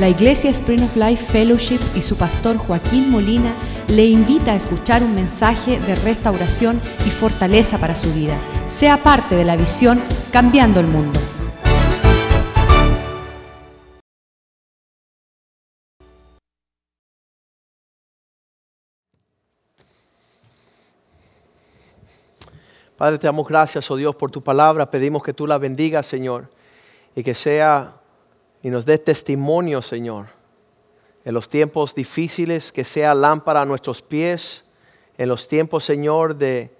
La Iglesia Spring of Life Fellowship y su pastor Joaquín Molina le invita a escuchar un mensaje de restauración y fortaleza para su vida. Sea parte de la visión Cambiando el Mundo. Padre, te damos gracias, oh Dios, por tu palabra. Pedimos que tú la bendigas, Señor, y que sea y nos dé testimonio, Señor, en los tiempos difíciles, que sea lámpara a nuestros pies, en los tiempos, Señor, de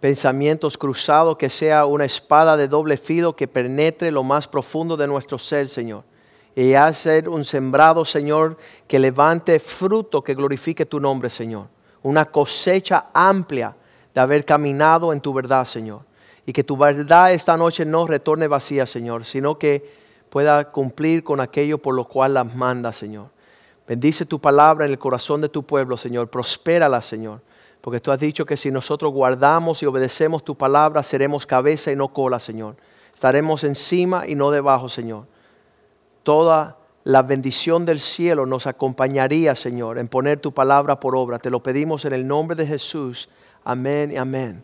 pensamientos cruzados, que sea una espada de doble filo que penetre lo más profundo de nuestro ser, Señor. Y hacer un sembrado, Señor, que levante fruto que glorifique tu nombre, Señor. Una cosecha amplia de haber caminado en tu verdad, Señor. Y que tu verdad esta noche no retorne vacía, Señor, sino que pueda cumplir con aquello por lo cual las manda, Señor. Bendice tu palabra en el corazón de tu pueblo, Señor. Prospérala, Señor. Porque tú has dicho que si nosotros guardamos y obedecemos tu palabra, seremos cabeza y no cola, Señor. Estaremos encima y no debajo, Señor. Toda la bendición del cielo nos acompañaría, Señor, en poner tu palabra por obra. Te lo pedimos en el nombre de Jesús. Amén y amén.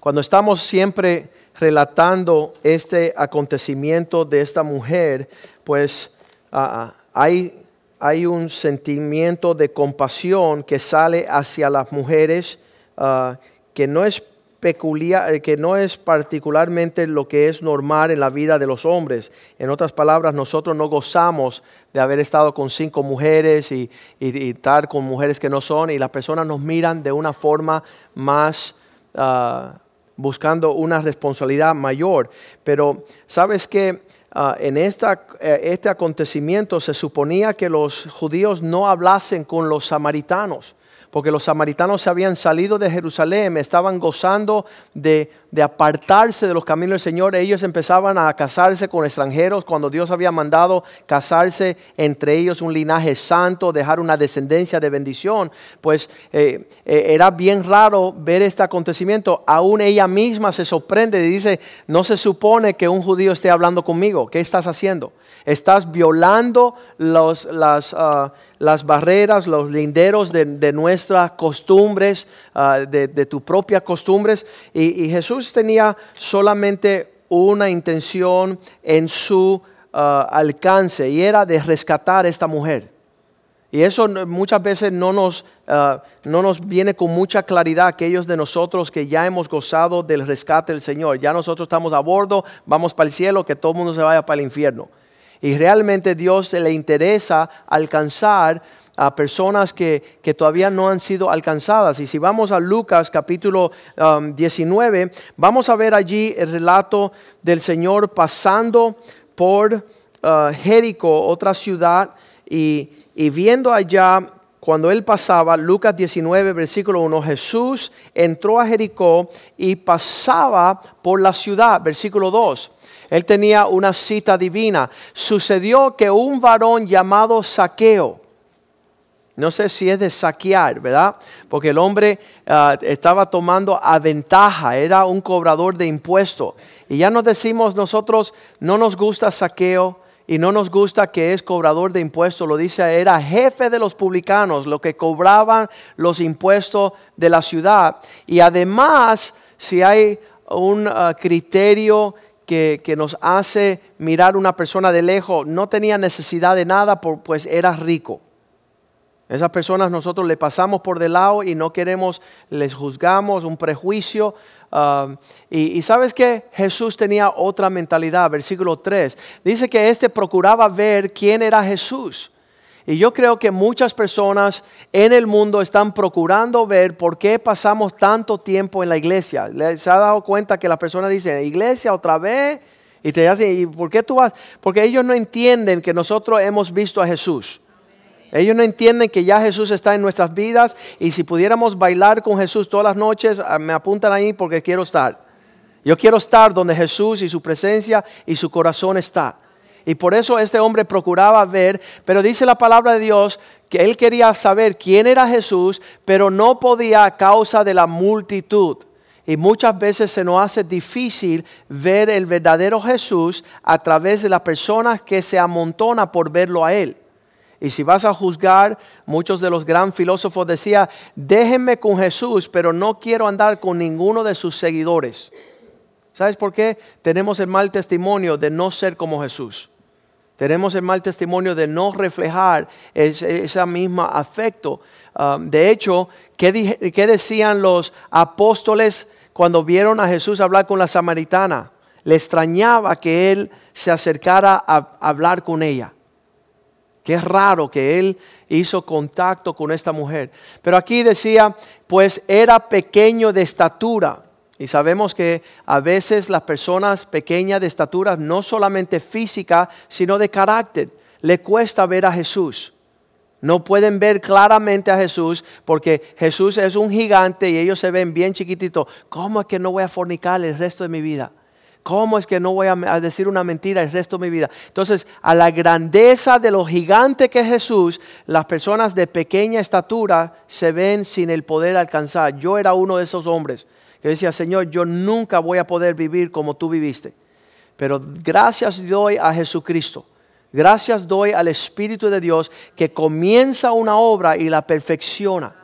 Cuando estamos siempre relatando este acontecimiento de esta mujer, pues ah, ah, hay, hay, un sentimiento de compasión que sale hacia las mujeres ah, que no es peculiar, eh, que no es particularmente lo que es normal en la vida de los hombres. En otras palabras, nosotros no gozamos de haber estado con cinco mujeres y, estar con mujeres que no son, y las personas nos miran de una forma más buscando una responsabilidad mayor. Pero sabes que ah, en esta, eh, este acontecimiento se suponía que los judíos no hablasen con los samaritanos porque los samaritanos se habían salido de Jerusalén, estaban gozando de, apartarse de los caminos del Señor. Ellos empezaban a casarse con extranjeros cuando Dios había mandado casarse entre ellos un linaje santo, dejar una descendencia de bendición. Pues eh, eh, era bien raro ver este acontecimiento. Aún ella misma se sorprende y dice, no se supone que un judío esté hablando conmigo. ¿Qué estás haciendo? Estás violando los, las, ah, las, barreras, los linderos de, nuestras costumbres, ah, de, tus propias costumbres. Y, Jesús tenía solamente una intención en su ah, alcance y era de rescatar a esta mujer. Y eso muchas veces no nos, no nos viene con mucha claridad aquellos de nosotros que ya hemos gozado del rescate del Señor. Ya nosotros estamos a bordo, vamos para el cielo, que todo el mundo se vaya para el infierno. Y realmente Dios se le interesa alcanzar a personas que, todavía no han sido alcanzadas. Y si vamos a Lucas capítulo 19, um, vamos a ver allí el relato del Señor pasando por uh, Jericó, otra ciudad, y, y viendo allá cuando él pasaba, Lucas 19, versículo 1, Jesús entró a Jericó y pasaba por la ciudad, versículo 2. Él tenía una cita divina. Sucedió que un varón llamado Saqueo, no sé si es de saquear, ¿verdad? Porque el hombre ah, estaba tomando a ventaja, era un cobrador de impuestos. Y ya nos decimos nosotros, no nos gusta saqueo y no nos gusta que es cobrador de impuestos. Lo dice, era jefe de los publicanos, lo que cobraban los impuestos de la ciudad. Y además, si hay un ah, criterio que, nos hace mirar una persona de lejos, no tenía necesidad de nada, pues era rico. Esas personas nosotros le pasamos por de lado y no queremos, les juzgamos un prejuicio. Um, y, y, sabes que Jesús tenía otra mentalidad, versículo 3. Dice que éste procuraba ver quién era Jesús. Y yo creo que muchas personas en el mundo están procurando ver por qué pasamos tanto tiempo en la iglesia. ¿Se ha dado cuenta que las personas dicen, iglesia otra vez? Y te dicen, ¿y por qué tú vas? Porque ellos no entienden que nosotros hemos visto a Jesús. Ellos no entienden que ya Jesús está en nuestras vidas y si pudiéramos bailar con Jesús todas las noches, ah, me apuntan ahí porque quiero estar. Yo quiero estar donde Jesús y su presencia y su corazón está. Y por eso este hombre procuraba ver, pero dice la palabra de Dios que él quería saber quién era Jesús, pero no podía a causa de la multitud. Y muchas veces se nos hace difícil ver el verdadero Jesús a través de las personas que se amontona por verlo a Él. Y si vas a juzgar, muchos de los gran filósofos decían, déjenme con Jesús, pero no quiero andar con ninguno de sus seguidores. ¿Sabes por qué? Tenemos el mal testimonio de no ser como Jesús. Tenemos el mal testimonio de no reflejar ese, mismo afecto. Um, de hecho, ¿qué, ¿qué decían los apóstoles cuando vieron a Jesús hablar con la samaritana? Le extrañaba que él se acercara a hablar con ella. Qué raro que él hizo contacto con esta mujer. Pero aquí decía, pues era pequeño de estatura. Y sabemos que a veces las personas pequeñas de estatura, no solamente física, sino de carácter, le cuesta ver a Jesús. No pueden ver claramente a Jesús porque Jesús es un gigante y ellos se ven bien chiquititos. ¿Cómo es que no voy a fornicar el resto de mi vida? ¿Cómo es que no voy a decir una mentira el resto de mi vida? Entonces, a la grandeza de lo gigante que es Jesús, las personas de pequeña estatura se ven sin el poder alcanzar. Yo era uno de esos hombres que decía, Señor, yo nunca voy a poder vivir como tú viviste. Pero gracias doy a Jesucristo. Gracias doy al Espíritu de Dios que comienza una obra y la perfecciona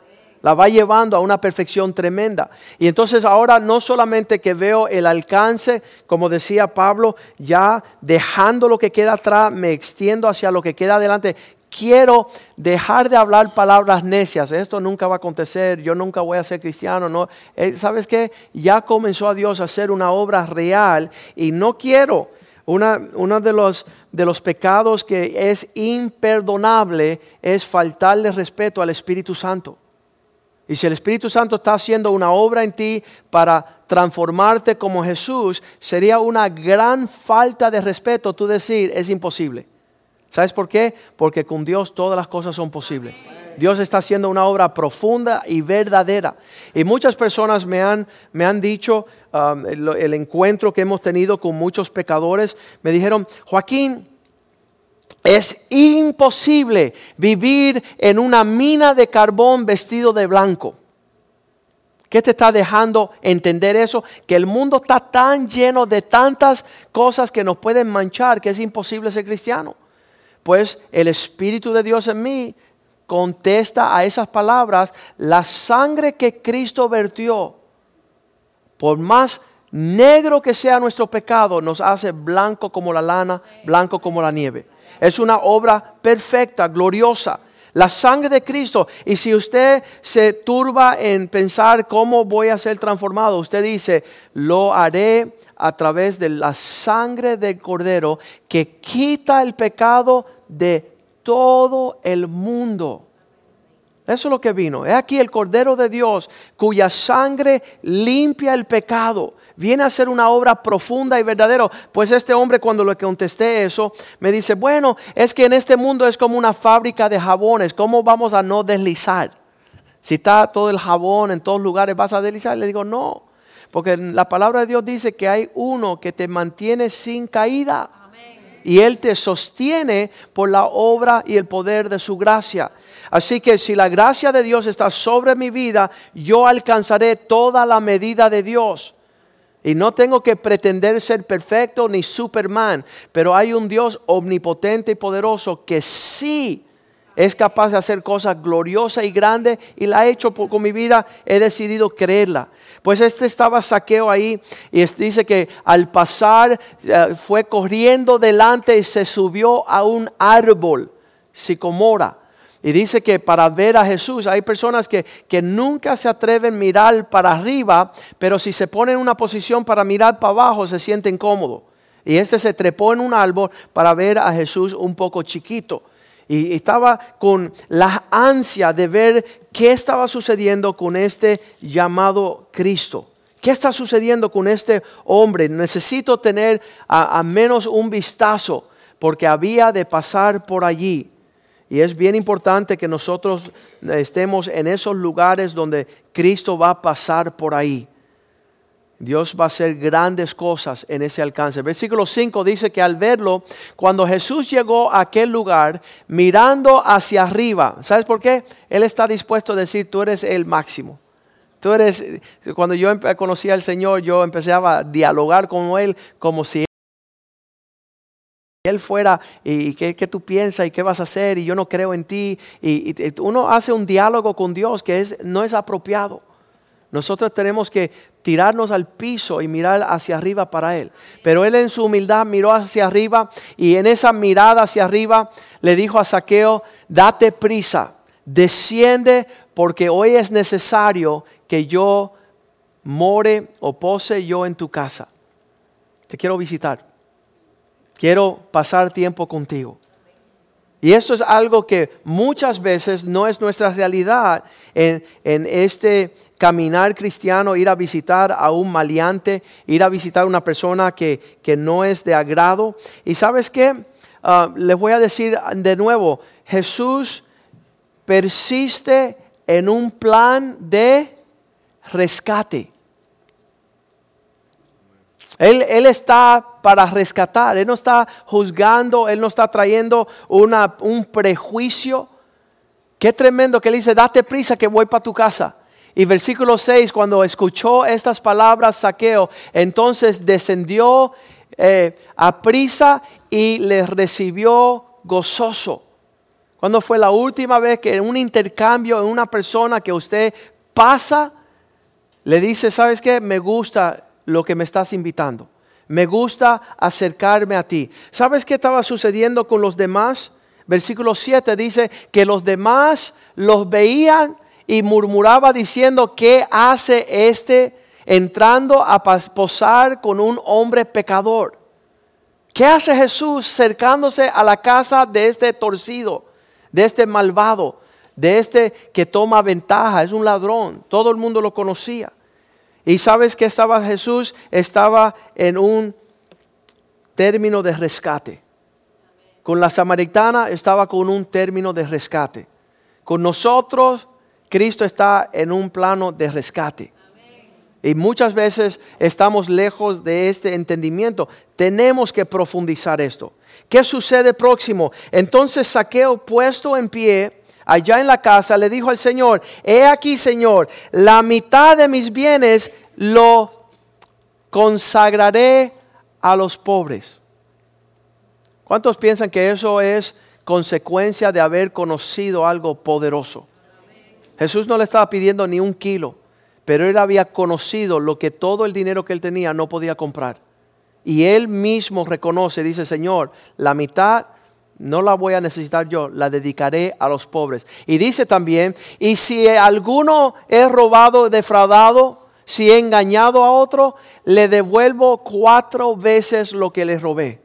la va llevando a una perfección tremenda. Y entonces ahora no solamente que veo el alcance, como decía Pablo, ya dejando lo que queda atrás, me extiendo hacia lo que queda adelante. Quiero dejar de hablar palabras necias. Esto nunca va a acontecer. Yo nunca voy a ser cristiano. No. Eh, ¿Sabes qué? Ya comenzó a Dios a hacer una obra real y no quiero. Una, uno de los, de los pecados que es imperdonable es faltarle respeto al Espíritu Santo. Y si el Espíritu Santo está haciendo una obra en ti para transformarte como Jesús, sería una gran falta de respeto tú decir, es imposible. ¿Sabes por qué? Porque con Dios todas las cosas son posibles. Dios está haciendo una obra profunda y verdadera. Y muchas personas me han, me han dicho, um, el encuentro que hemos tenido con muchos pecadores, me dijeron, Joaquín, es imposible vivir en una mina de carbón vestido de blanco. ¿Qué te está dejando entender eso? Que el mundo está tan lleno de tantas cosas que nos pueden manchar que es imposible ser cristiano. Pues el Espíritu de Dios en mí contesta a esas palabras, la sangre que Cristo vertió, por más negro que sea nuestro pecado, nos hace blanco como la lana, blanco como la nieve. Es una obra perfecta, gloriosa. La sangre de Cristo. Y si usted se turba en pensar cómo voy a ser transformado, usted dice, lo haré a través de la sangre del Cordero que quita el pecado de todo el mundo. Eso es lo que vino. Es aquí el Cordero de Dios cuya sangre limpia el pecado viene a ser una obra profunda y verdadera. Pues este hombre cuando le contesté eso, me dice, bueno, es que en este mundo es como una fábrica de jabones, ¿cómo vamos a no deslizar? Si está todo el jabón en todos lugares, ¿vas a deslizar? Le digo, no, porque la palabra de Dios dice que hay uno que te mantiene sin caída. Y Él te sostiene por la obra y el poder de su gracia. Así que si la gracia de Dios está sobre mi vida, yo alcanzaré toda la medida de Dios. Y no tengo que pretender ser perfecto ni Superman, pero hay un Dios omnipotente y poderoso que sí es capaz de hacer cosas gloriosas y grandes y la ha hecho con mi vida, he decidido creerla. Pues este estaba saqueo ahí y dice que al pasar eh, fue corriendo delante y se subió a un árbol, sicomora y dice que para ver a Jesús hay personas que, nunca se atreven a mirar para arriba, pero si se ponen en una posición para mirar para abajo se sienten cómodos. Y este se trepó en un árbol para ver a Jesús un poco chiquito. Y estaba con la ansia de ver qué estaba sucediendo con este llamado Cristo. ¿Qué está sucediendo con este hombre? Necesito tener a menos un vistazo porque había de pasar por allí. Y es bien importante que nosotros estemos en esos lugares donde Cristo va a pasar por ahí. Dios va a hacer grandes cosas en ese alcance. Versículo 5 dice que al verlo, cuando Jesús llegó a aquel lugar, mirando hacia arriba, ¿sabes por qué? Él está dispuesto a decir, tú eres el máximo. Tú eres, cuando yo conocí al Señor, yo empecé a dialogar con Él como si Él fuera, y, qué, tú piensas y qué vas a hacer, y yo no creo en ti. Y- y uno hace un diálogo con Dios que es, no es apropiado. Nosotros tenemos que tirarnos al piso y mirar hacia arriba para Él. Pero Él en su humildad miró hacia arriba y en esa mirada hacia arriba le dijo a Saqueo, date prisa, desciende porque hoy es necesario que yo more o pose yo en tu casa. Te quiero visitar. Quiero pasar tiempo contigo. Y esto es algo que muchas veces no es nuestra realidad en, en este caminar cristiano, ir a visitar a un maleante, ir a visitar a una persona que, que no es de agrado. Y sabes qué, Ah, les voy a decir de nuevo, Jesús persiste en un plan de rescate. Él, él, está para rescatar, Él no está juzgando, Él no está trayendo una, un prejuicio. Qué tremendo que Él dice, date prisa que voy para tu casa. Y versículo 6, cuando escuchó estas palabras, saqueo, entonces descendió eh, a prisa y le recibió gozoso. ¿Cuándo fue la última vez que en un intercambio, en una persona que usted pasa, le dice, ¿sabes qué? Me gusta lo que me estás invitando. Me gusta acercarme a ti. ¿Sabes qué estaba sucediendo con los demás? Versículo 7 dice que los demás los veían y murmuraba diciendo, ¿qué hace este entrando a posar con un hombre pecador? ¿Qué hace Jesús cercándose a la casa de este torcido, de este malvado, de este que toma ventaja? Es un ladrón. Todo el mundo lo conocía. Y sabes que estaba Jesús, estaba en un término de rescate. Con la samaritana estaba con un término de rescate. Con nosotros, Cristo está en un plano de rescate. Y muchas veces estamos lejos de este entendimiento. Tenemos que profundizar esto. ¿Qué sucede próximo? Entonces Saqueo puesto en pie allá en la casa le dijo al Señor, he aquí Señor, la mitad de mis bienes lo consagraré a los pobres. ¿Cuántos piensan que eso es consecuencia de haber conocido algo poderoso? Jesús no le estaba pidiendo ni un kilo, pero él había conocido lo que todo el dinero que él tenía no podía comprar. Y él mismo reconoce, dice, Señor, la mitad no la voy a necesitar yo, la dedicaré a los pobres. Y dice también, y si alguno he robado, defraudado, si he engañado a otro, le devuelvo cuatro veces lo que le robé.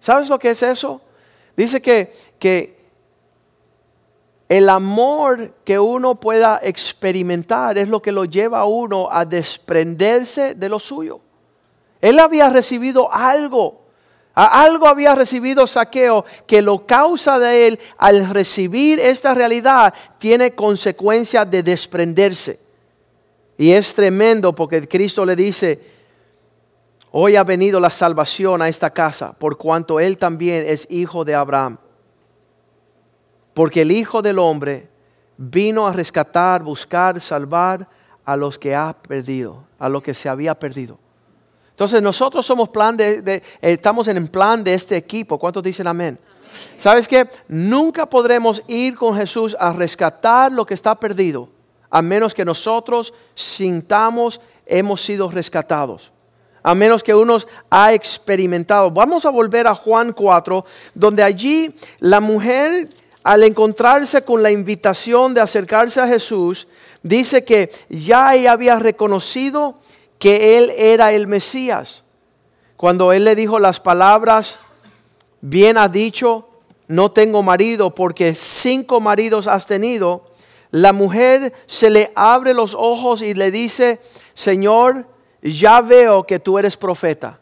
¿Sabes lo que es eso? Dice que, que el amor que uno pueda experimentar es lo que lo lleva a uno a desprenderse de lo suyo. Él había recibido algo, algo había recibido saqueo que lo causa de él al recibir esta realidad tiene consecuencia de desprenderse. Y es tremendo porque Cristo le dice, hoy ha venido la salvación a esta casa por cuanto él también es hijo de Abraham. Porque el Hijo del Hombre vino a rescatar, buscar, salvar a los que ha perdido, a los que se había perdido. Entonces nosotros somos plan de, estamos en el plan de este equipo. ¿Cuántos dicen amén? ¿Sabes qué? Nunca podremos ir con Jesús a rescatar lo que está perdido, a menos que nosotros sintamos hemos sido rescatados. A menos que uno ha experimentado. Vamos a volver a Juan 4, donde allí la mujer al encontrarse con la invitación de acercarse a Jesús, dice que ya ella había reconocido que él era el Mesías. Cuando él le dijo las palabras, bien ha dicho, no tengo marido porque cinco maridos has tenido, la mujer se le abre los ojos y le dice, Señor, ya veo que tú eres profeta.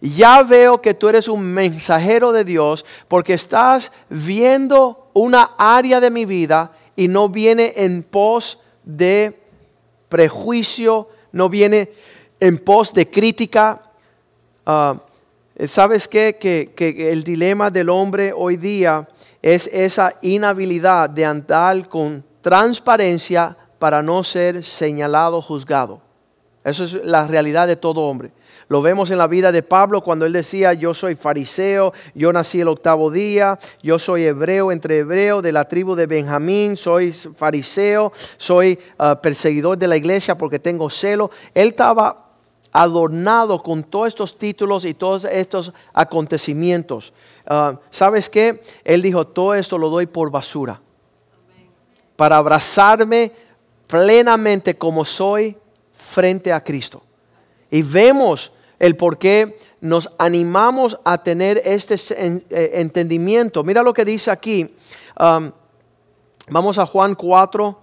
Ya veo que tú eres un mensajero de Dios porque estás viendo una área de mi vida y no viene en pos de prejuicio, no viene en pos de crítica. Uh, ¿Sabes qué? Que, que el dilema del hombre hoy día es esa inhabilidad de andar con transparencia para no ser señalado, juzgado. Eso es la realidad de todo hombre. Lo vemos en la vida de Pablo cuando él decía, yo soy fariseo, yo nací el octavo día, yo soy hebreo entre hebreos de la tribu de Benjamín, soy fariseo, soy ah, perseguidor de la iglesia porque tengo celo. Él estaba adornado con todos estos títulos y todos estos acontecimientos. Ah, ¿Sabes qué? Él dijo, todo esto lo doy por basura. Para abrazarme plenamente como soy frente a Cristo. Y vemos el por qué nos animamos a tener este eh, entendimiento. Mira lo que dice aquí. Um, vamos a Juan 4,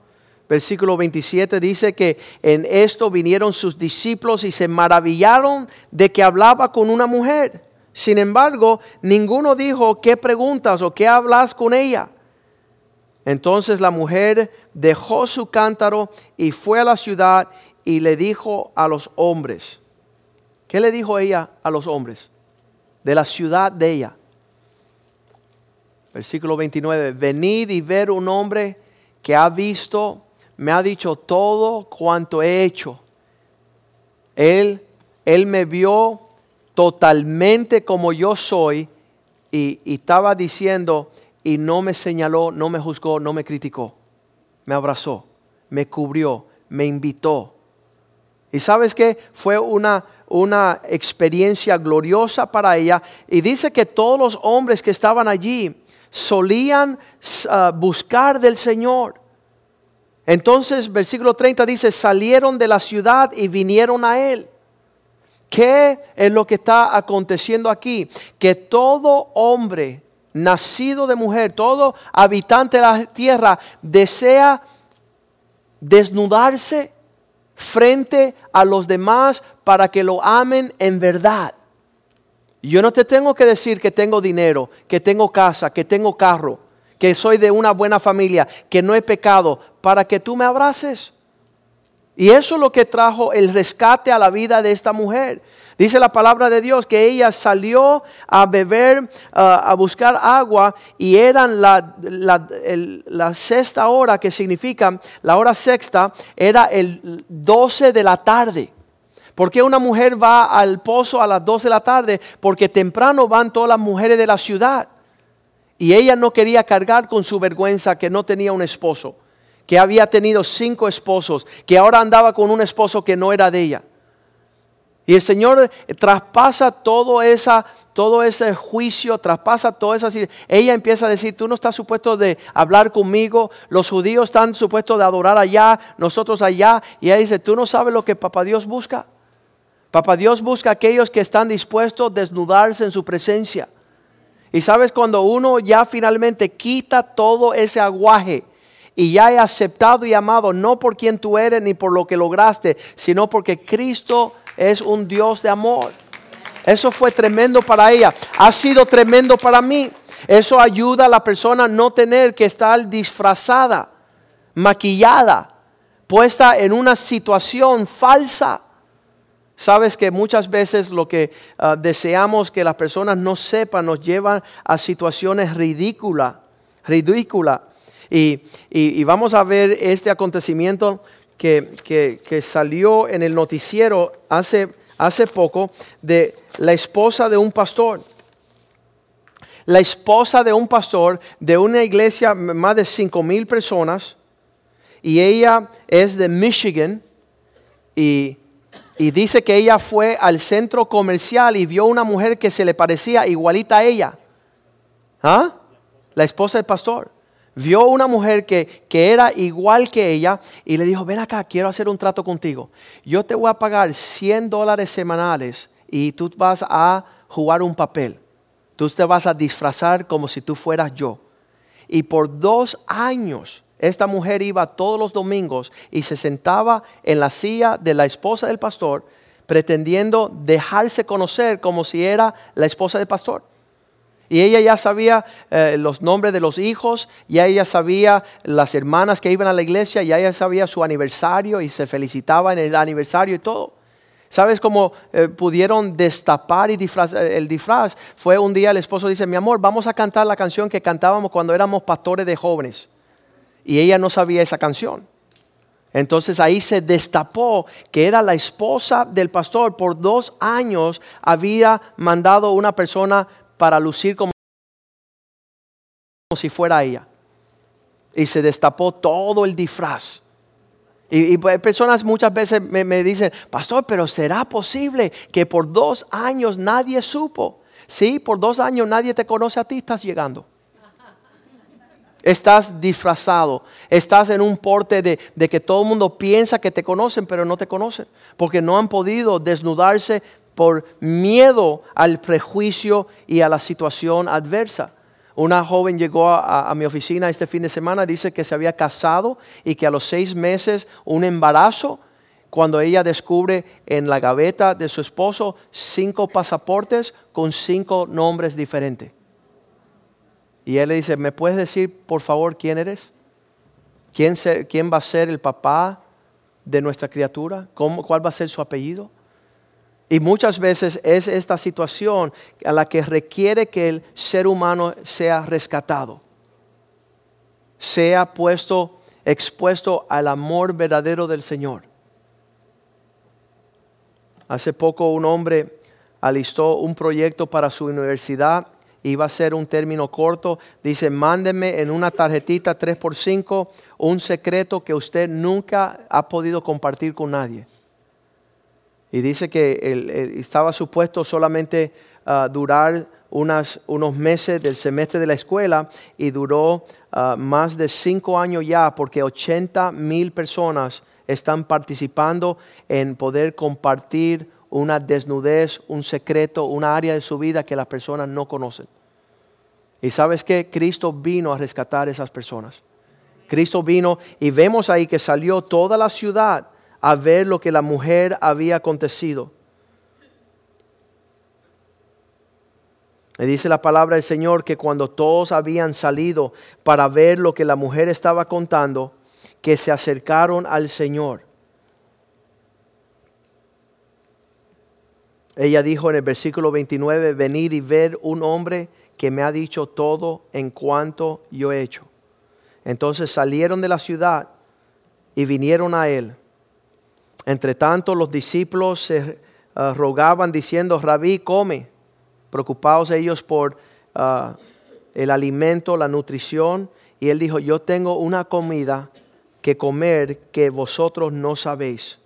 versículo 27. Dice que en esto vinieron sus discípulos y se maravillaron de que hablaba con una mujer. Sin embargo, ninguno dijo, ¿qué preguntas o qué hablas con ella? Entonces la mujer dejó su cántaro y fue a la ciudad y le dijo a los hombres, ¿Qué le dijo ella a los hombres de la ciudad de ella? Versículo 29, venid y ver un hombre que ha visto, me ha dicho todo cuanto he hecho. Él, él me vio totalmente como yo soy y, y estaba diciendo y no me señaló, no me juzgó, no me criticó. Me abrazó, me cubrió, me invitó. Y sabes que fue una, una experiencia gloriosa para ella. Y dice que todos los hombres que estaban allí solían ah, buscar del Señor. Entonces, versículo 30 dice, salieron de la ciudad y vinieron a Él. ¿Qué es lo que está aconteciendo aquí? Que todo hombre nacido de mujer, todo habitante de la tierra desea desnudarse frente a los demás para que lo amen en verdad. Yo no te tengo que decir que tengo dinero, que tengo casa, que tengo carro, que soy de una buena familia, que no he pecado, para que tú me abraces. Y eso es lo que trajo el rescate a la vida de esta mujer. Dice la palabra de Dios que ella salió a beber, a buscar agua y eran la, la, sexta hora, que significa la hora sexta, era el 12 de la tarde. ¿Por qué una mujer va al pozo a las 12 de la tarde? Porque temprano van todas las mujeres de la ciudad. Y ella no quería cargar con su vergüenza que no tenía un esposo, que había tenido cinco esposos, que ahora andaba con un esposo que no era de ella. Y el Señor traspasa todo, esa, todo ese juicio, traspasa todo eso. Ella empieza a decir, tú no estás supuesto de hablar conmigo, los judíos están supuestos de adorar allá, nosotros allá. Y ella dice, tú no sabes lo que Papá Dios busca. Papá Dios busca a aquellos que están dispuestos a desnudarse en su presencia. Y sabes, cuando uno ya finalmente quita todo ese aguaje y ya he aceptado y amado, no por quien tú eres ni por lo que lograste, sino porque Cristo es un Dios de amor. Eso fue tremendo para ella. Ha sido tremendo para mí. Eso ayuda a la persona a no tener que estar disfrazada, maquillada, puesta en una situación falsa. Sabes que muchas veces lo que ah, deseamos que las personas no sepan nos llevan a situaciones ridículas, ridículas. y, vamos a ver este acontecimiento que, salió en el noticiero hace, hace poco de la esposa de un pastor. La esposa de un pastor de una iglesia, más de 5 mil personas, y ella es de Michigan, y, y dice que ella fue al centro comercial y vio una mujer que se le parecía igualita a ella. ¿Ah? La esposa del pastor vio una mujer que, era igual que ella y le dijo, ven acá, quiero hacer un trato contigo. Yo te voy a pagar 100 dólares semanales y tú vas a jugar un papel. Tú te vas a disfrazar como si tú fueras yo. Y por dos años esta mujer iba todos los domingos y se sentaba en la silla de la esposa del pastor pretendiendo dejarse conocer como si era la esposa del pastor. Y ella ya sabía eh, los nombres de los hijos, ya ella sabía las hermanas que iban a la iglesia, ya ella sabía su aniversario y se felicitaba en el aniversario y todo. ¿Sabes cómo eh, pudieron destapar y eh, el disfraz? Fue un día el esposo dice, mi amor, vamos a cantar la canción que cantábamos cuando éramos pastores de jóvenes. Y ella no sabía esa canción. Entonces ahí se destapó que era la esposa del pastor. Por dos años había mandado una persona para lucir como si fuera ella. Y se destapó todo el disfraz. Y, personas muchas veces me, me, dicen, pastor, pero ¿será posible que por dos años nadie supo? Sí, por dos años nadie te conoce a ti, estás llegando. Estás disfrazado, estás en un porte de, de que todo el mundo piensa que te conocen, pero no te conocen, porque no han podido desnudarse por miedo al prejuicio y a la situación adversa. Una joven llegó a, mi oficina este fin de semana, dice que se había casado y que a los seis meses un embarazo, cuando ella descubre en la gaveta de su esposo cinco pasaportes con cinco nombres diferentes. Y él le dice, ¿me puedes decir por favor quién eres? ¿Quién, va a ser el papá de nuestra criatura? ¿Cómo, ¿Cuál va a ser su apellido? Y muchas veces es esta situación a la que requiere que el ser humano sea rescatado, sea puesto, expuesto al amor verdadero del Señor. Hace poco un hombre alistó un proyecto para su universidad, iba a ser un término corto, dice, mándeme en una tarjetita 3x5 un secreto que usted nunca ha podido compartir con nadie. Y dice que estaba supuesto solamente ah, durar unos meses del semestre de la escuela y duró ah, más de cinco años ya porque 80 mil personas están participando en poder compartir una desnudez, un secreto, una área de su vida que las personas no conocen. Y sabes que Cristo vino a rescatar a esas personas. Cristo vino y vemos ahí que salió toda la ciudad a ver lo que la mujer había acontecido. Y dice la palabra del Señor que cuando todos habían salido para ver lo que la mujer estaba contando, que se acercaron al Señor. Ella dijo en el versículo 29, venir y ver un hombre que me ha dicho todo en cuanto yo he hecho. Entonces salieron de la ciudad y vinieron a él. Entre tanto, los discípulos se ah, rogaban diciendo, Rabí, come, preocupados ellos por ah, el alimento, la nutrición. Y él dijo, yo tengo una comida que comer que vosotros no sabéis.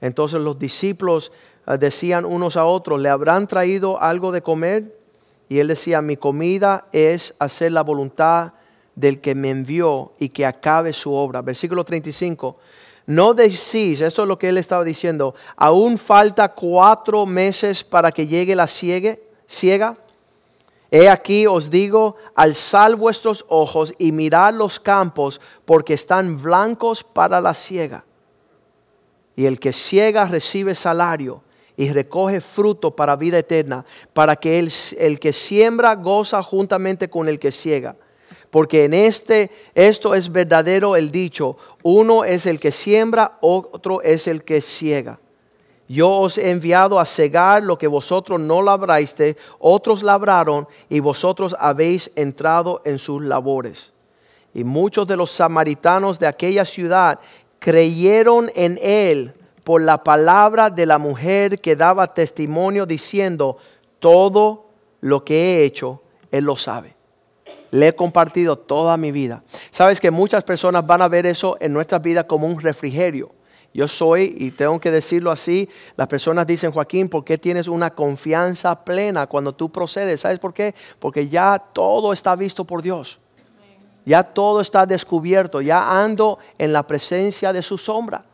Entonces los discípulos ah, decían unos a otros, ¿le habrán traído algo de comer? Y él decía, mi comida es hacer la voluntad del que me envió y que acabe su obra. Versículo 35. No decís, esto es lo que él estaba diciendo, aún falta cuatro meses para que llegue la ciega. He aquí os digo, alzad vuestros ojos y mirad los campos, porque están blancos para la ciega. Y el que ciega recibe salario y recoge fruto para vida eterna, para que el, el que siembra goza juntamente con el que ciega porque en este, esto es verdadero el dicho, uno es el que siembra, otro es el que ciega. Yo os he enviado a cegar lo que vosotros no labraste, otros labraron y vosotros habéis entrado en sus labores. Y muchos de los samaritanos de aquella ciudad creyeron en él por la palabra de la mujer que daba testimonio diciendo, todo lo que he hecho, él lo sabe le he compartido toda mi vida. Sabes que muchas personas van a ver eso en nuestras vidas como un refrigerio. Yo soy, y tengo que decirlo así, las personas dicen, Joaquín, ¿por qué tienes una confianza plena cuando tú procedes? ¿Sabes por qué? Porque ya todo está visto por Dios. Ya todo está descubierto, ya ando en la presencia de su sombra.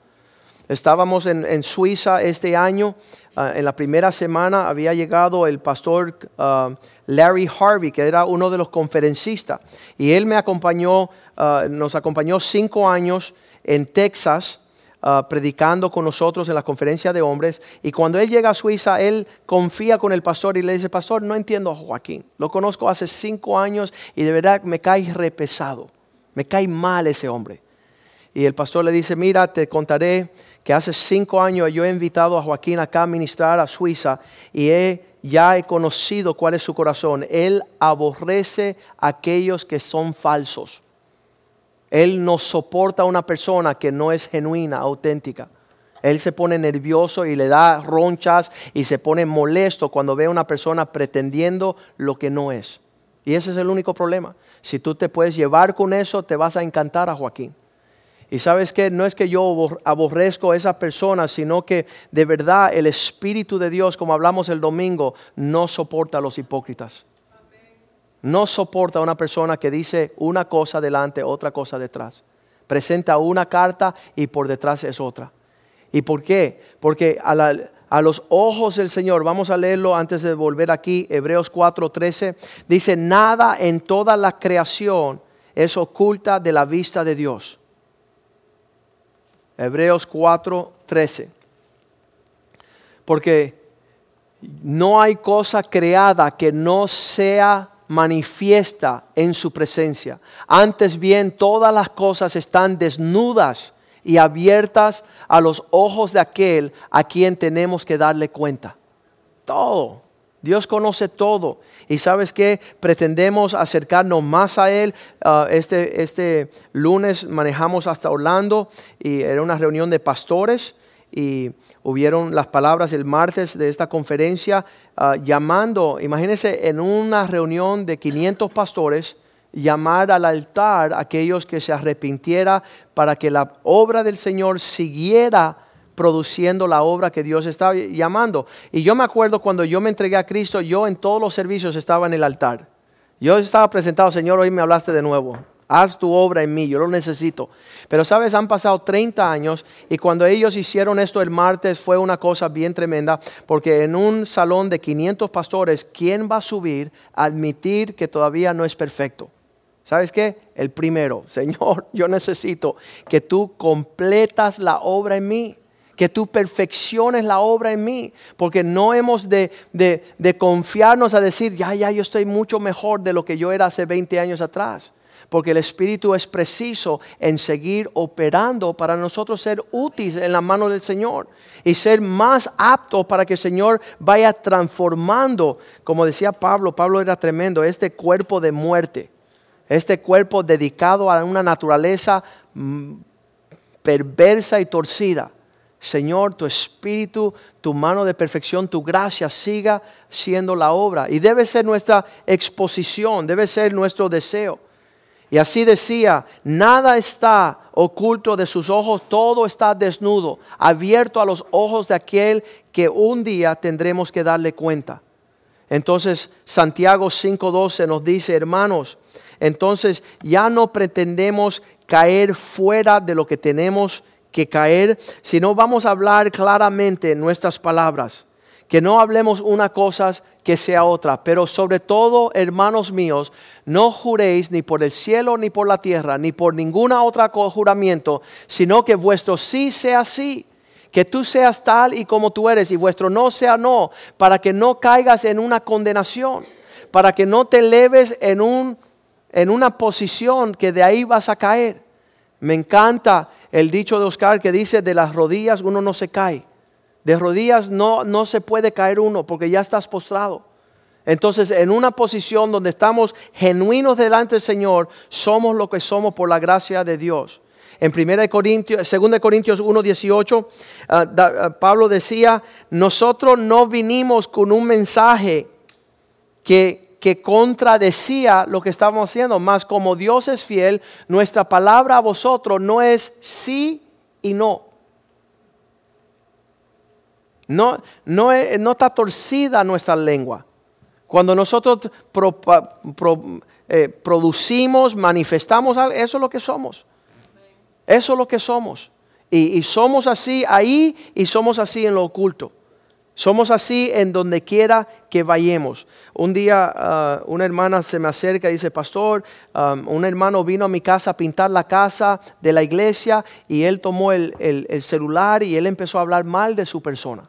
Estábamos en, Suiza este año, ah, en la primera semana había llegado el pastor ah, Larry Harvey, que era uno de los conferencistas, y él me acompañó, ah, nos acompañó cinco años en Texas, predicando con nosotros en la conferencia de hombres. Y cuando él llega a Suiza, él confía con el pastor y le dice, pastor, no entiendo a Joaquín. Lo conozco hace cinco años y de verdad me cae repesado. Me cae mal ese hombre. Y el pastor le dice, mira, te contaré que hace cinco años yo he invitado a Joaquín acá a ministrar a Suiza y ya he conocido cuál es su corazón. Él aborrece a aquellos que son falsos. Él no soporta a una persona que no es genuina, auténtica. Él se pone nervioso y le da ronchas y se pone molesto cuando ve a una persona pretendiendo lo que no es. Y ese es el único problema. Si tú te puedes llevar con eso, te vas a encantar a Joaquín. Y sabes que no es que yo aborrezco a esa persona, sino que de verdad el Espíritu de Dios, como hablamos el domingo, no soporta a los hipócritas. No soporta a una persona que dice una cosa delante, otra cosa detrás. Presenta una carta y por detrás es otra. ¿Y por qué? Porque a, los ojos del Señor, vamos a leerlo antes de volver aquí, Hebreos 4:13, dice, nada en toda la creación es oculta de la vista de Dios. Hebreos 4:13. Porque no hay cosa creada que no sea manifiesta en su presencia. Antes bien, todas las cosas están desnudas y abiertas a los ojos de aquel a quien tenemos que darle cuenta. Todo. Dios conoce todo. Y sabes que pretendemos acercarnos más a Él. Ah, este, este lunes manejamos hasta Orlando y era una reunión de pastores y hubieron las palabras el martes de esta conferencia ah, llamando, imagínense en una reunión de 500 pastores, llamar al altar a aquellos que se arrepintiera para que la obra del Señor siguiera produciendo la obra que Dios estaba llamando. Y yo me acuerdo cuando yo me entregué a Cristo, yo en todos los servicios estaba en el altar. Yo estaba presentado, Señor, hoy me hablaste de nuevo. Haz tu obra en mí, yo lo necesito. Pero sabes, han pasado 30 años y cuando ellos hicieron esto el martes fue una cosa bien tremenda, porque en un salón de 500 pastores, ¿quién va a subir a admitir que todavía no es perfecto? ¿Sabes qué? El primero, Señor, yo necesito que tú completas la obra en mí, que tú perfecciones la obra en mí, porque no hemos de, de, confiarnos a decir, ya, ya, yo estoy mucho mejor de lo que yo era hace 20 años atrás porque el Espíritu es preciso en seguir operando para nosotros ser útiles en la mano del Señor y ser más aptos para que el Señor vaya transformando, como decía Pablo, Pablo era tremendo, este cuerpo de muerte este cuerpo dedicado a una naturaleza mm, perversa y torcida. Señor, tu espíritu, tu mano de perfección, tu gracia siga siendo la obra. Y debe ser nuestra exposición, debe ser nuestro deseo. Y así decía, nada está oculto de sus ojos, todo está desnudo, abierto a los ojos de aquel que un día tendremos que darle cuenta. Entonces Santiago 5:12 nos dice, hermanos, entonces ya no pretendemos caer fuera de lo que tenemos que caer, sino vamos a hablar claramente en nuestras palabras, que no hablemos una cosa que sea otra, pero sobre todo, hermanos míos, no juréis ni por el cielo ni por la tierra, ni por ninguna otra juramento, sino que vuestro sí sea sí. Que tú seas tal y como tú eres y vuestro no sea no, para que no caigas en una condenación, para que no te leves en un en una posición que de ahí vas a caer. Me encanta el dicho de Oscar que dice, de las rodillas uno no se cae. De rodillas no, no se puede caer uno porque ya estás postrado. Entonces, en una posición donde estamos genuinos delante del Señor, somos lo que somos por la gracia de Dios. En 1 Corintios, 2 Corintios 1:18, ah, ah, Pablo decía, nosotros no vinimos con un mensaje que que contradecía lo que estábamos haciendo. Más como Dios es fiel, nuestra palabra a vosotros no es sí y no. No, no, no está torcida nuestra lengua. Cuando nosotros eh, producimos, manifestamos, eso es lo que somos. Eso es lo que somos. y somos así ahí y somos así en lo oculto. Somos así en donde quiera que vayamos. Un día ah, una hermana se me acerca y dice, pastor, un hermano vino a mi casa a pintar la casa de la iglesia y él tomó el, celular y él empezó a hablar mal de su persona.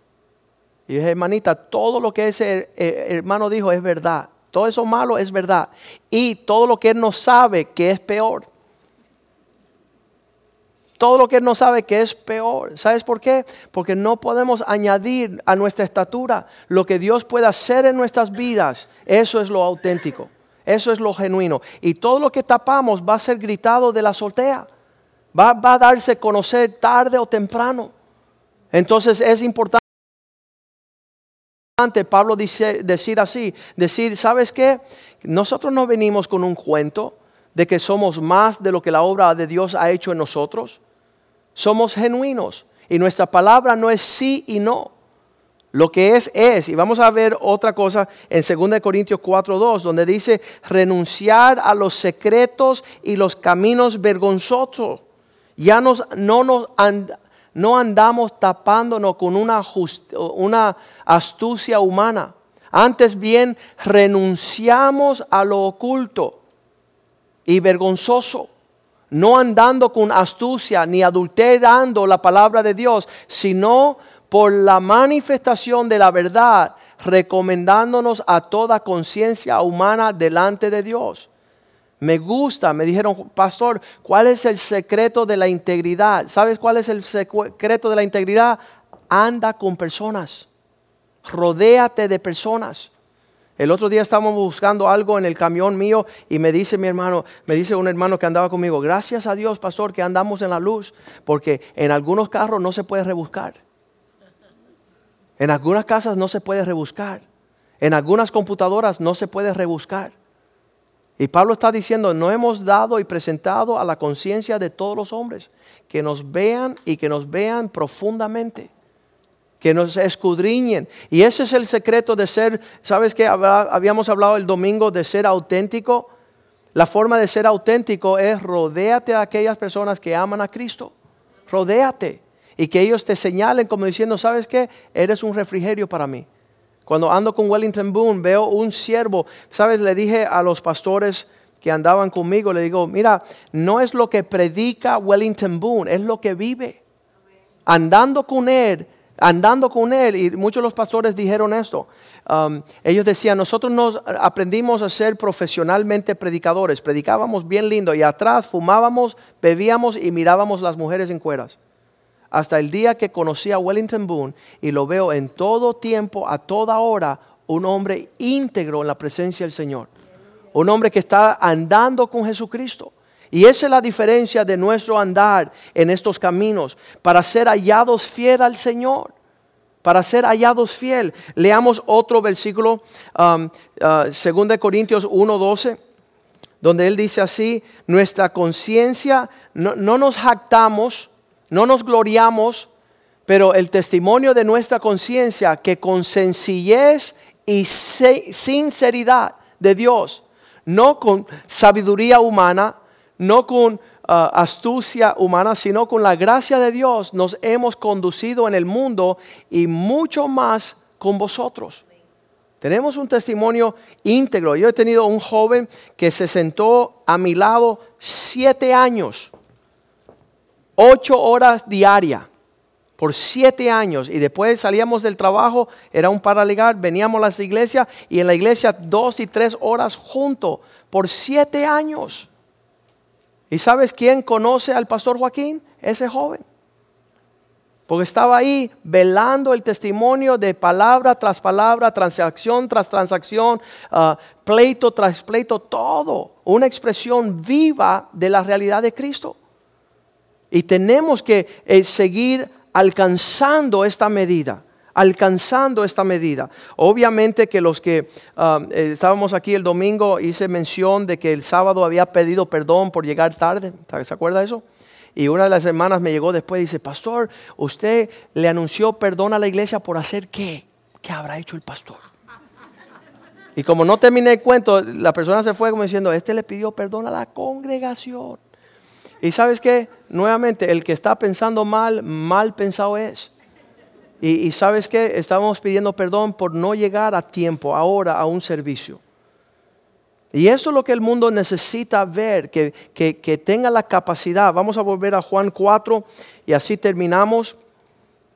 Y dije, hermanita, todo lo que ese hermano dijo es verdad. Todo eso malo es verdad. Y todo lo que él no sabe que es peor todo lo que Él no sabe que es peor. ¿Sabes por qué? Porque no podemos añadir a nuestra estatura lo que Dios puede hacer en nuestras vidas. Eso es lo auténtico. Eso es lo genuino. Y todo lo que tapamos va a ser gritado de la soltea. Va, va a darse a conocer tarde o temprano. Entonces es importante. Pablo dice, decir así, decir, ¿sabes qué? Nosotros no venimos con un cuento de que somos más de lo que la obra de Dios ha hecho en nosotros. Somos genuinos y nuestra palabra no es sí y no. Lo que es, es. Y vamos a ver otra cosa en 2 Corintios 4.2, donde dice renunciar a los secretos y los caminos vergonzosos. Ya nos, no nos no andamos tapándonos con una, una astucia humana. Antes bien, renunciamos a lo oculto y vergonzoso, no andando con astucia ni adulterando la palabra de Dios, sino por la manifestación de la verdad, recomendándonos a toda conciencia humana delante de Dios. Me gusta, me dijeron, pastor, ¿cuál es el secreto de la integridad? ¿Sabes cuál es el secreto de la integridad? Anda con personas, rodéate de personas. El otro día estábamos buscando algo en el camión mío y me dice mi hermano, me dice un hermano que andaba conmigo, gracias a Dios, pastor, que andamos en la luz, porque en algunos carros no se puede rebuscar. En algunas casas no se puede rebuscar. En algunas computadoras no se puede rebuscar. Y Pablo está diciendo, no hemos dado y presentado a la conciencia de todos los hombres que nos vean y que nos vean profundamente, que nos escudriñen. Y ese es el secreto de ser, ¿sabes qué? Habíamos hablado el domingo de ser auténtico. La forma de ser auténtico es rodéate a aquellas personas que aman a Cristo. Rodéate. Y que ellos te señalen como diciendo, ¿sabes qué? Eres un refrigerio para mí. Cuando ando con Wellington Boone, veo un siervo. ¿Sabes? Le dije a los pastores que andaban conmigo, le digo, mira, no es lo que predica Wellington Boone, es lo que vive. Andando con él, andando con él, y muchos de los pastores dijeron esto, um, ellos decían, nosotros nos aprendimos a ser profesionalmente predicadores, predicábamos bien lindo y atrás fumábamos, bebíamos y mirábamos las mujeres en cueras hasta el día que conocí a Wellington Boone y lo veo en todo tiempo, a toda hora, un hombre íntegro en la presencia del Señor. Un hombre que está andando con Jesucristo. Y esa es la diferencia de nuestro andar en estos caminos, para ser hallados fiel al Señor. Para ser hallados fiel. Leamos otro versículo, 2 um, uh, Corintios 1:12, donde él dice así, nuestra conciencia, no nos jactamos no nos gloriamos, pero el testimonio de nuestra conciencia que con sencillez y sinceridad de Dios, no con sabiduría humana, no con uh, astucia humana, sino con la gracia de Dios, nos hemos conducido en el mundo y mucho más con vosotros. Tenemos un testimonio íntegro. Yo he tenido un joven que se sentó a mi lado siete años ocho horas diarias por siete años y después salíamos del trabajo, era un paralegal, veníamos a las iglesias y en la iglesia dos y tres horas juntos por siete años. ¿Y sabes quién conoce al pastor Joaquín? Ese joven. Porque estaba ahí velando el testimonio de palabra tras palabra, transacción tras transacción, ah, pleito tras pleito, todo. Una expresión viva de la realidad de Cristo. Y tenemos que eh, seguir alcanzando esta medida alcanzando esta medida. Obviamente que los que um, eh, estábamos aquí el domingo hice mención de que el sábado había pedido perdón por llegar tarde. ¿Se acuerda eso? Y una de las hermanas me llegó después y dice, pastor, usted le anunció perdón a la iglesia por hacer qué? ¿Qué habrá hecho el pastor? Y como no terminé el cuento, la persona se fue como diciendo, este le pidió perdón a la congregación. Y sabes qué? Nuevamente, el que está pensando mal, mal pensado es. Y, sabes qué? Estamos pidiendo perdón por no llegar a tiempo, ahora, a un servicio. Y eso es lo que el mundo necesita ver, que, que tenga la capacidad. Vamos a volver a Juan 4 y así terminamos.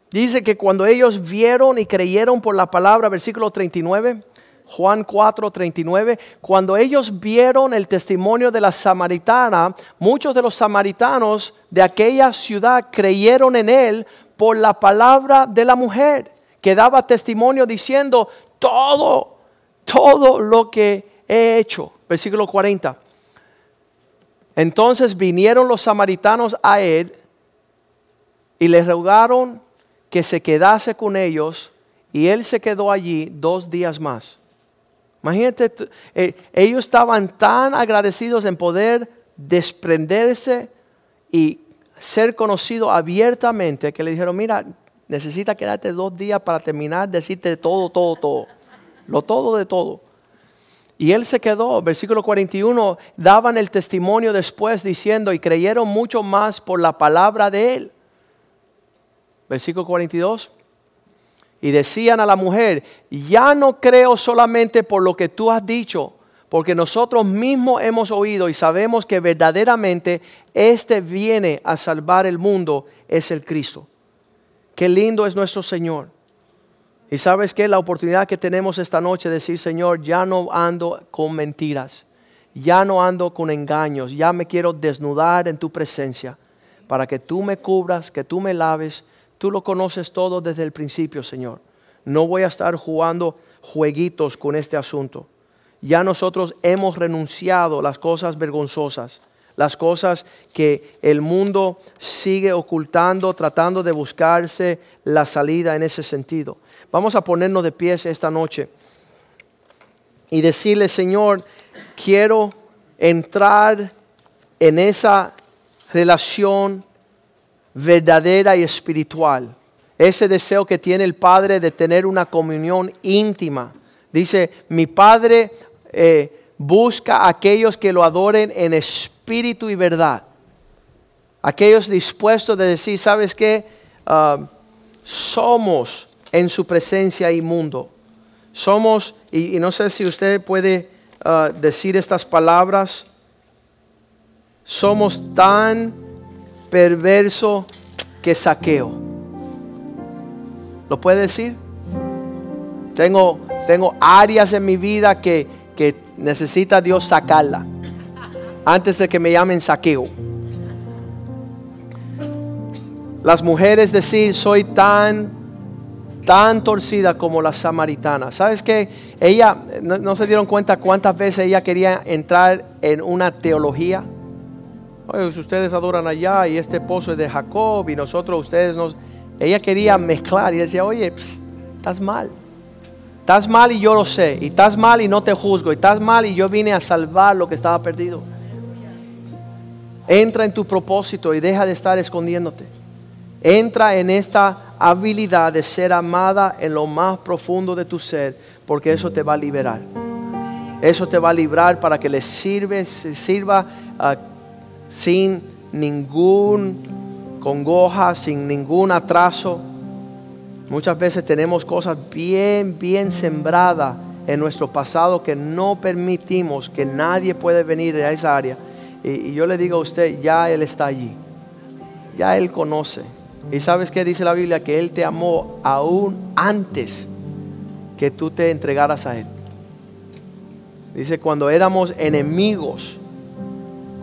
Dice que cuando ellos vieron y creyeron por la palabra, versículo 39, Juan 4, 39, cuando ellos vieron el testimonio de la samaritana, muchos de los samaritanos de aquella ciudad creyeron en él por la palabra de la mujer, que daba testimonio diciendo todo, todo lo que he hecho. Versículo 40. Entonces vinieron los samaritanos a él y le rogaron que se quedase con ellos y él se quedó allí dos días más. Imagínate, eh, ellos estaban tan agradecidos en poder desprenderse y ser conocido abiertamente que le dijeron, mira, necesita quedarte dos días para terminar, decirte todo, todo, todo. Lo todo de todo. Y él se quedó, versículo 41, daban el testimonio después diciendo, y creyeron mucho más por la palabra de él. Versículo 42. Y decían a la mujer, ya no creo solamente por lo que tú has dicho, porque nosotros mismos hemos oído y sabemos que verdaderamente este viene a salvar el mundo, es el Cristo. Qué lindo es nuestro Señor. Y sabes que la oportunidad que tenemos esta noche de decir, Señor, ya no ando con mentiras, ya no ando con engaños, ya me quiero desnudar en tu presencia para que tú me cubras, que tú me laves. Tú lo conoces todo desde el principio, Señor. No voy a estar jugando jueguitos con este asunto. Ya nosotros hemos renunciado a las cosas vergonzosas las cosas que el mundo sigue ocultando, tratando de buscarse la salida en ese sentido. Vamos a ponernos de pies esta noche y decirle, Señor, quiero entrar en esa relación verdadera y espiritual. Ese deseo que tiene el Padre de tener una comunión íntima. Dice, mi Padre... Eh, busca a aquellos que lo adoren en espíritu y verdad. Aquellos dispuestos de decir, ¿sabes qué? Ah, somos en su presencia inmundo. Somos, y, no sé si usted puede ah, decir estas palabras, somos tan perverso que saqueo. ¿Lo puede decir? Tengo, tengo áreas en mi vida que, que necesita Dios sacarla antes de que me llamen saqueo. Las mujeres decir, soy tan, tan torcida como la samaritana. ¿Sabes qué? Ella, no, se dieron cuenta cuántas veces ella quería entrar en una teología. Oye, ustedes adoran allá y este pozo es de Jacob y nosotros, ustedes nos... Ella quería mezclar y decía, oye, estás mal. Estás mal y yo lo sé. Y estás mal y no te juzgo. Y estás mal y yo vine a salvar lo que estaba perdido. Entra en tu propósito y deja de estar escondiéndote. Entra en esta habilidad de ser amada en lo más profundo de tu ser, porque eso te va a liberar. Eso te va a librar para que le sirve, sirva ah, sin ningún congoja, sin ningún atraso Muchas veces tenemos cosas bien, bien sembradas en nuestro pasado que no permitimos que nadie pueda venir a esa área. Y, yo le digo a usted, ya Él está allí. Ya Él conoce. Y sabes qué dice la Biblia? Que Él te amó aún antes que tú te entregaras a Él. Dice, cuando éramos enemigos,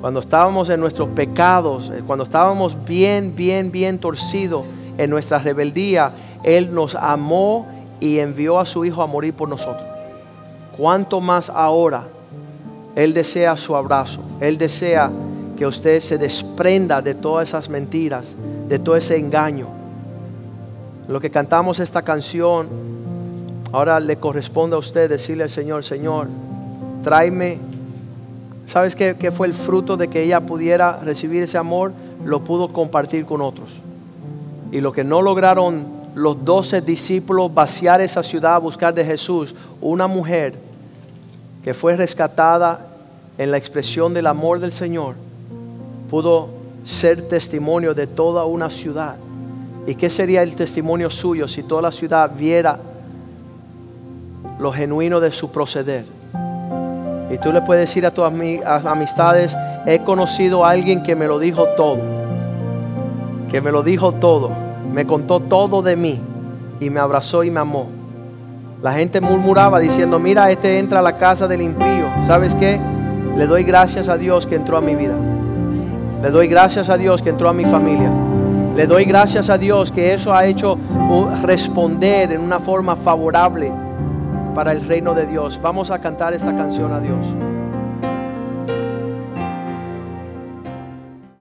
cuando estábamos en nuestros pecados, eh, cuando estábamos bien, bien, bien torcidos en nuestra rebeldía, él nos amó y envió a su Hijo a morir por nosotros. ¿Cuánto más ahora Él desea su abrazo? Él desea que usted se desprenda de todas esas mentiras, de todo ese engaño. Lo que cantamos esta canción, ahora le corresponde a usted decirle al Señor, Señor, tráeme. ¿Sabes qué, qué fue el fruto de que ella pudiera recibir ese amor? Lo pudo compartir con otros. Y lo que no lograron los doce discípulos vaciar esa ciudad a buscar de Jesús, una mujer que fue rescatada en la expresión del amor del Señor, pudo ser testimonio de toda una ciudad. ¿Y qué sería el testimonio suyo si toda la ciudad viera lo genuino de su proceder? Y tú le puedes decir a tus amistades, he conocido a alguien que me lo dijo todo, que me lo dijo todo me contó todo de mí y me abrazó y me amó. La gente murmuraba diciendo, mira, este entra a la casa del impío. ¿Sabes qué? Le doy gracias a Dios que entró a mi vida. Le doy gracias a Dios que entró a mi familia. Le doy gracias a Dios que eso ha hecho responder en una forma favorable para el reino de Dios. Vamos a cantar esta canción a Dios.